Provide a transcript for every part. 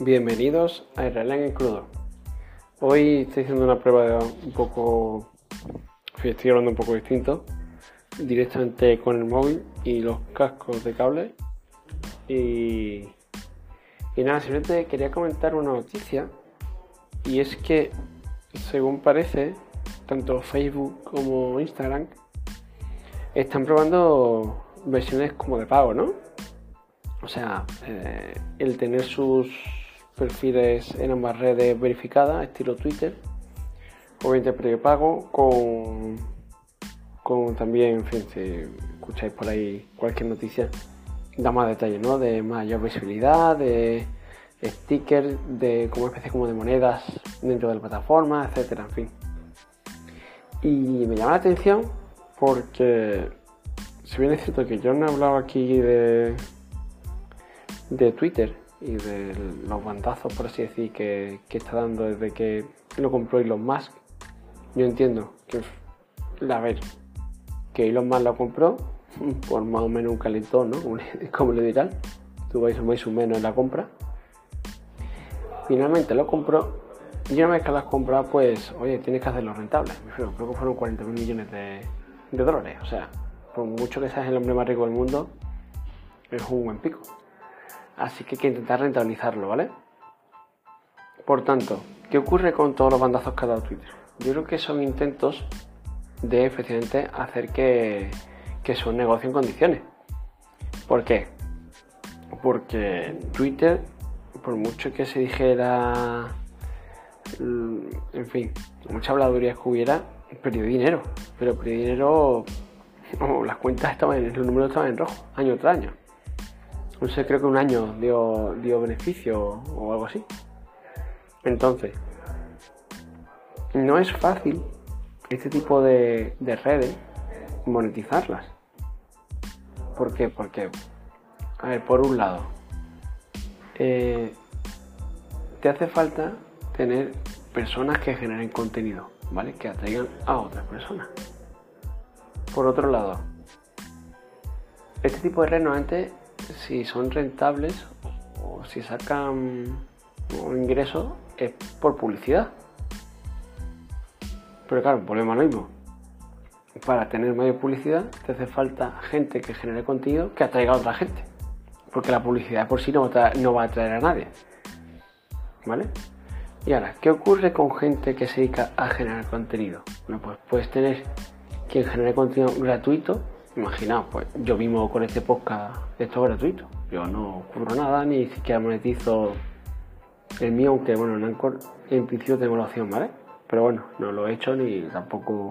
Bienvenidos a Israel en crudo. Hoy estoy haciendo una prueba un poco. Estoy hablando un poco distinto. Directamente con el móvil y los cascos de cable. Y. Y nada, simplemente quería comentar una noticia. Y es que, según parece, tanto Facebook como Instagram están probando versiones como de pago, ¿no? O sea, eh, el tener sus perfiles en ambas redes verificadas, estilo Twitter, obviamente prepago, con, con también, en fin, si escucháis por ahí cualquier noticia, da más detalles, ¿no? De mayor visibilidad, de stickers, de como especie como de monedas dentro de la plataforma, etcétera, en fin. Y me llama la atención porque si bien es cierto que yo no he hablado aquí de, de Twitter y de los bandazos, por así decir, que, está dando desde que lo compró Elon Musk, yo entiendo que, a ver, que Elon Musk lo compró por más o menos un calentón, ¿no? Como le dirán, tuvo más o menos en la compra. Finalmente lo compró y una vez que lo has comprado, pues, oye, tienes que hacerlo rentable. Creo que fueron 40 mil millones de, de dólares, o sea, por mucho que seas el hombre más rico del mundo, es un buen pico. Así que hay que intentar rentabilizarlo, ¿vale? Por tanto, ¿qué ocurre con todos los bandazos que ha dado Twitter? Yo creo que son intentos de efectivamente hacer que, que sea un negocio en condiciones. ¿Por qué? Porque Twitter, por mucho que se dijera, mm, en fin, mucha habladuría que hubiera, perdió dinero. Pero perdió dinero las cuentas estaban, los números estaban en rojo, año tras año. No sé, creo que un año dio, dio beneficio o algo así. Entonces, no es fácil este tipo de, redes monetizarlas. ¿Por qué? Porque, a ver, por un lado, eh, te hace falta tener personas que generen contenido, ¿vale? Que atraigan a otras personas. Por otro lado, este tipo de redes normalmente si son rentables o si sacan ingresos es por publicidad. Pero claro, volvemos a lo mismo. Para tener mayor publicidad te hace falta gente que genere contenido que atraiga a otra gente. Porque la publicidad por sí no va a atraer a nadie. ¿Vale? Y ahora, ¿qué ocurre con gente que se dedica a generar contenido? Bueno, pues puedes tener quien genere contenido gratuito, imaginaos, pues yo mismo con este podcast, esto es gratuito. Yo no cubro nada, ni siquiera monetizo el mío, aunque bueno, en Anchor en principio tengo la opción, ¿vale? Pero bueno, no lo he hecho ni tampoco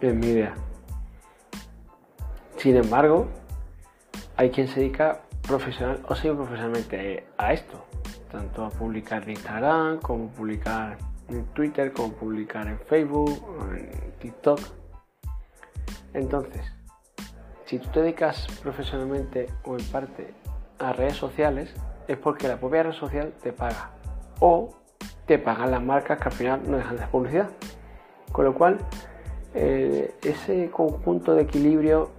es mi idea. Sin embargo, hay quien se dedica profesional o semi-profesionalmente a esto, tanto a publicar en Instagram, como publicar en Twitter, como publicar en Facebook, en TikTok. Entonces, si tú te dedicas profesionalmente o en parte a redes sociales, es porque la propia red social te paga. O te pagan las marcas que al final no dejan de publicidad. Con lo cual, eh, ese conjunto de equilibrio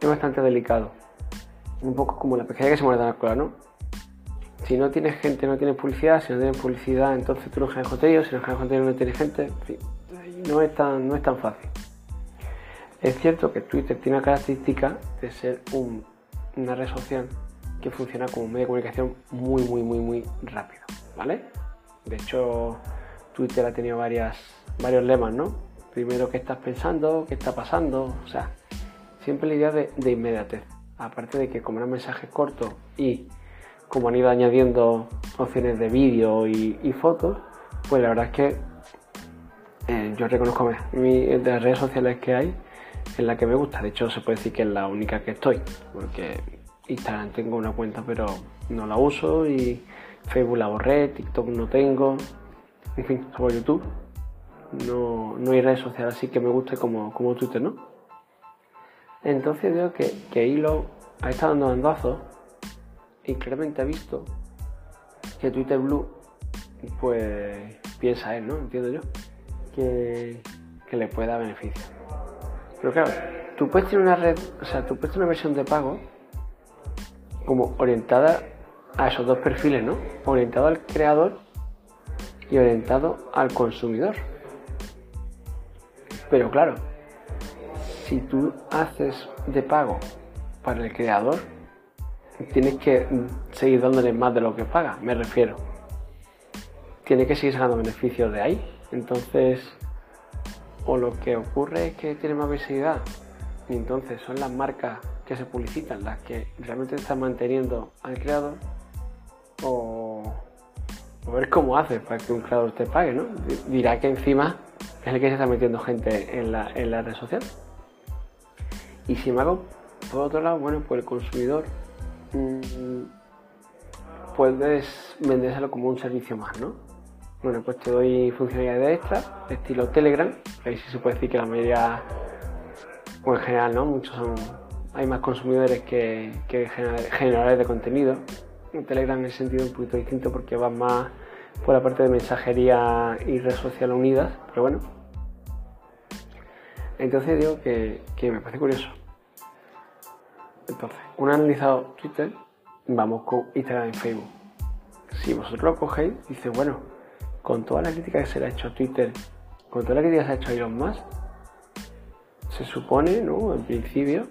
es bastante delicado. Un poco como la pesquería que se muerde la cola, ¿no? Si no tienes gente, no tienes publicidad. Si no tienes publicidad, entonces tú no generas contenido. Si no generas contenido, no tienes gente. no es tan, no es tan fácil. Es cierto que Twitter tiene la característica de ser una red social que funciona como un medio de comunicación muy, muy, muy, muy rápido, ¿vale? De hecho, Twitter ha tenido varias, varios lemas, ¿no? Primero, ¿qué estás pensando? ¿Qué está pasando? O sea, siempre la idea de, inmediatez. Aparte de que como eran mensajes cortos y como han ido añadiendo opciones de vídeo y, fotos, pues la verdad es que eh, yo reconozco de las redes sociales que hay, en la que me gusta. De hecho, se puede decir que es la única que estoy, porque Instagram tengo una cuenta, pero no la uso y Facebook la borré, TikTok no tengo, en fin, sobre YouTube. No, no hay redes sociales así que me guste como, como Twitter, ¿no? Entonces veo que, que Hilo ha estado dando bandazos y claramente ha visto que Twitter Blue, pues piensa él, ¿no? Entiendo yo, que, le puede dar beneficio. Pero claro, tú puedes tener una red, o sea, tú puedes tener una versión de pago como orientada a esos dos perfiles, ¿no? Orientado al creador y orientado al consumidor. Pero claro, si tú haces de pago para el creador, tienes que seguir dándole más de lo que paga, me refiero. Tiene que seguir sacando beneficios de ahí. Entonces, o lo que ocurre es que tiene más visibilidad y entonces son las marcas que se publicitan las que realmente están manteniendo al creador o, ver cómo hace para que un creador te pague, ¿no? Dirá que encima es el que se está metiendo gente en la, en la red social. Y si me hago, por otro lado, bueno, pues el consumidor mmm, puedes vendérselo como un servicio más, ¿no? Bueno, pues te doy funcionalidades extra, estilo Telegram, ahí sí se puede decir que la mayoría, o en general, ¿no? Muchos son, hay más consumidores que, que generadores de contenido. En Telegram en el sentido un poquito distinto porque va más por la parte de mensajería y red social unidas, pero bueno. Entonces digo que, que me parece curioso. Entonces, una analizado Twitter, vamos con Instagram y Facebook. Si vosotros lo cogéis, dice, bueno, con toda la crítica que se le ha hecho a Twitter, con toda la crítica que se ha hecho a Elon Musk, se supone, ¿no? En principio,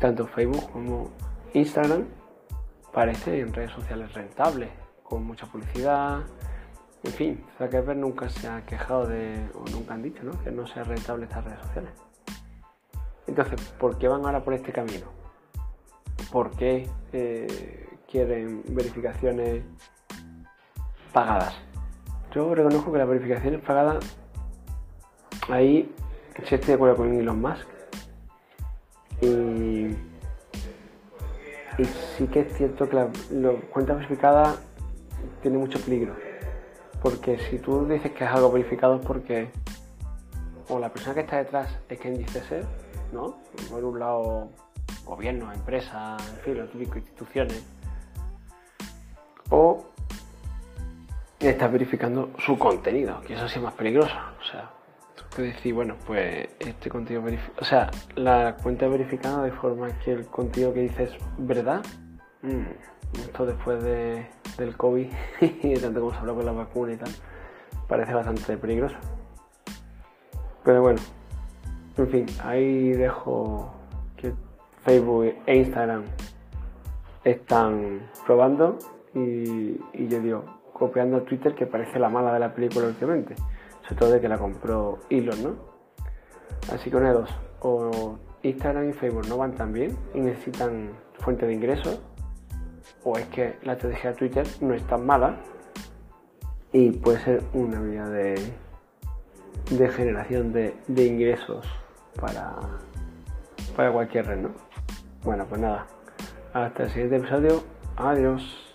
tanto Facebook como Instagram parecen redes sociales rentables, con mucha publicidad. En fin, Zuckerberg nunca se ha quejado de, o nunca han dicho, ¿no? Que no sea rentable estas redes sociales. Entonces, ¿por qué van ahora por este camino? ¿Por qué eh, quieren verificaciones pagadas? Yo reconozco que las verificaciones pagadas, ahí sí estoy de acuerdo con Elon Musk. Y, sí que es cierto que la, cuenta verificada tiene mucho peligro. Porque si tú dices que es algo verificado es porque o la persona que está detrás es quien dice ser, ¿no? Por un lado, gobierno, empresas, en fin, lo típico, instituciones. O estás verificando su contenido, que eso sí es más peligroso. O sea, tú puedes decir, bueno, pues este contenido verificado. O sea, la cuenta verificada de forma que el contenido que dices verdad. Mm, esto después de, del COVID y de tanto como se habla con la vacuna y tal, parece bastante peligroso. Pero bueno, en fin, ahí dejo que Facebook e Instagram están probando y, y yo digo, copiando Twitter que parece la mala de la película últimamente, sobre todo de que la compró Elon, ¿no? Así que una de dos, o Instagram y Facebook no van tan bien y necesitan fuente de ingresos, o es que la estrategia de Twitter no es tan mala y puede ser una vía de, generación de, de ingresos para, para cualquier red, ¿no? Bueno, pues nada, hasta el siguiente episodio, adiós.